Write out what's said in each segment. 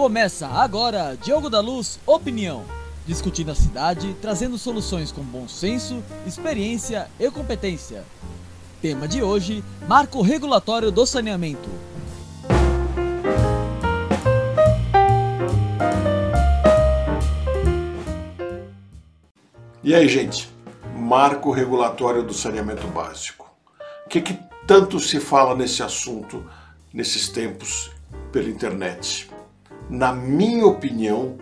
Começa agora Diogo da Luz Opinião, discutindo a cidade, trazendo soluções com bom senso, experiência e competência. Tema de hoje: Marco Regulatório do Saneamento. E aí, gente? Marco Regulatório do Saneamento Básico. O que, que tanto se fala nesse assunto nesses tempos pela internet? Na minha opinião,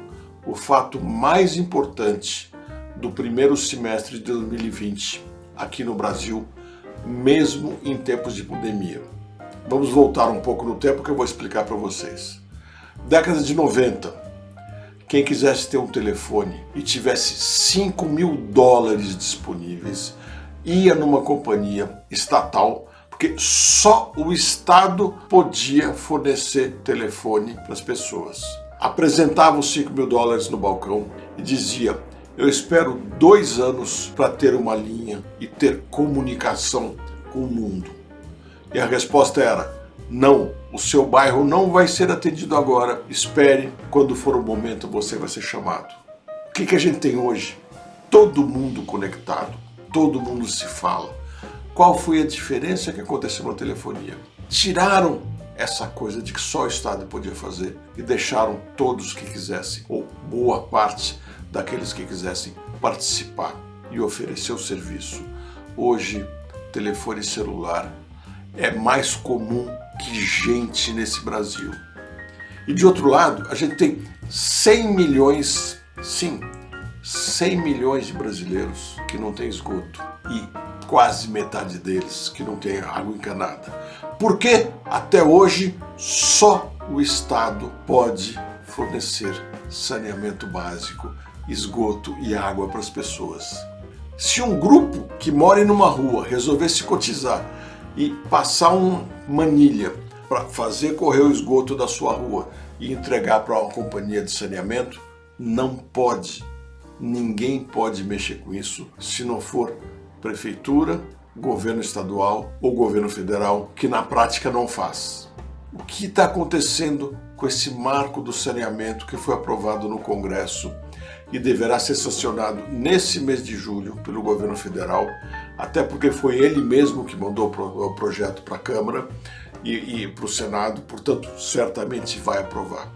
o fato mais importante do primeiro semestre de 2020 aqui no Brasil, mesmo em tempos de pandemia. Vamos voltar um pouco no tempo que eu vou explicar para vocês. Década de 90, quem quisesse ter um telefone e tivesse 5 mil dólares disponíveis, ia numa companhia estatal, porque só o Estado podia fornecer telefone para as pessoas apresentava os 5 mil dólares no balcão e dizia: Eu espero dois anos para ter uma linha e ter comunicação com o mundo. E a resposta era: Não, o seu bairro não vai ser atendido agora. Espere, quando for o momento você vai ser chamado. O que, que a gente tem hoje? Todo mundo conectado, todo mundo se fala. Qual foi a diferença que aconteceu na telefonia? Tiraram essa coisa de que só o Estado podia fazer e deixaram todos que quisessem, ou boa parte daqueles que quisessem, participar e oferecer o serviço. Hoje, telefone celular é mais comum que gente nesse Brasil. E de outro lado, a gente tem 100 milhões, sim, 100 milhões de brasileiros que não têm esgoto e quase metade deles que não tem água encanada. Porque até hoje só o Estado pode fornecer saneamento básico, esgoto e água para as pessoas. Se um grupo que mora em uma rua resolvesse cotizar e passar uma manilha para fazer correr o esgoto da sua rua e entregar para uma companhia de saneamento, não pode. Ninguém pode mexer com isso se não for prefeitura governo estadual ou governo federal, que na prática não faz. O que está acontecendo com esse marco do saneamento que foi aprovado no Congresso e deverá ser sancionado nesse mês de julho pelo governo federal, até porque foi ele mesmo que mandou o projeto para a Câmara e, e para o Senado, portanto, certamente vai aprovar.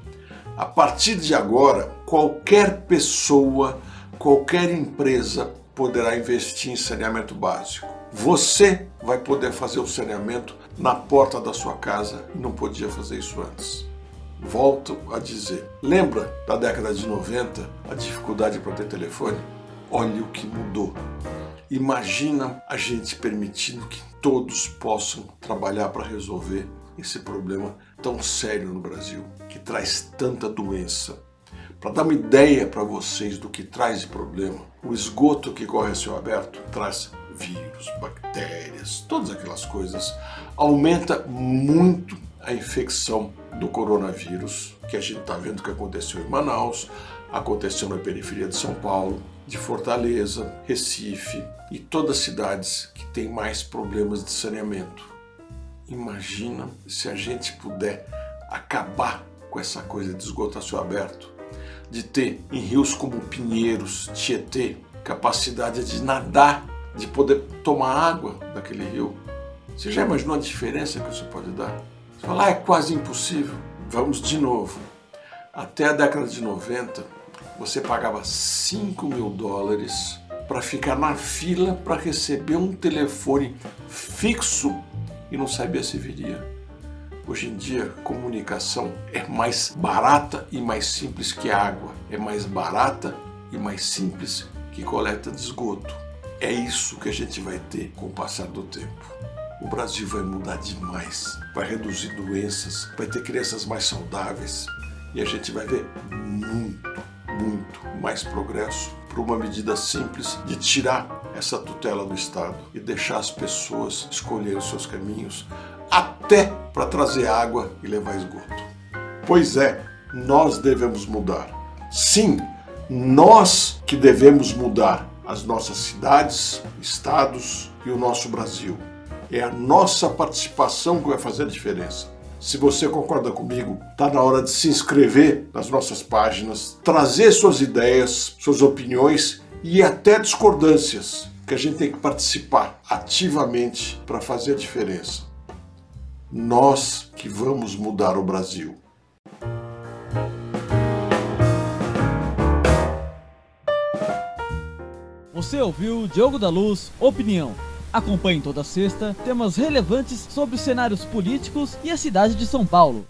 A partir de agora, qualquer pessoa, qualquer empresa poderá investir em saneamento básico. Você vai poder fazer o saneamento na porta da sua casa e não podia fazer isso antes. Volto a dizer, lembra da década de 90 a dificuldade para ter telefone? Olha o que mudou. Imagina a gente permitindo que todos possam trabalhar para resolver esse problema tão sério no Brasil, que traz tanta doença. Para dar uma ideia para vocês do que traz de problema, o esgoto que corre a céu aberto traz vírus, bactérias, todas aquelas coisas, aumenta muito a infecção do coronavírus, que a gente está vendo que aconteceu em Manaus, aconteceu na periferia de São Paulo, de Fortaleza, Recife e todas as cidades que têm mais problemas de saneamento. Imagina se a gente puder acabar com essa coisa de esgoto a céu aberto, de ter em rios como Pinheiros, Tietê, capacidade de nadar de poder tomar água daquele rio. Você já imaginou a diferença que isso pode dar? Você fala, ah, é quase impossível. Vamos de novo. Até a década de 90, você pagava 5 mil dólares para ficar na fila para receber um telefone fixo e não sabia se viria. Hoje em dia, comunicação é mais barata e mais simples que água, é mais barata e mais simples que coleta de esgoto. É isso que a gente vai ter com o passar do tempo. O Brasil vai mudar demais, vai reduzir doenças, vai ter crianças mais saudáveis e a gente vai ver muito, muito mais progresso por uma medida simples de tirar essa tutela do Estado e deixar as pessoas escolherem os seus caminhos, até para trazer água e levar esgoto. Pois é, nós devemos mudar. Sim, nós que devemos mudar as nossas cidades, estados e o nosso Brasil. É a nossa participação que vai fazer a diferença. Se você concorda comigo, está na hora de se inscrever nas nossas páginas, trazer suas ideias, suas opiniões e até discordâncias, que a gente tem que participar ativamente para fazer a diferença. Nós que vamos mudar o Brasil. Você ouviu Diogo da Luz, Opinião. Acompanhe toda sexta temas relevantes sobre os cenários políticos e a cidade de São Paulo.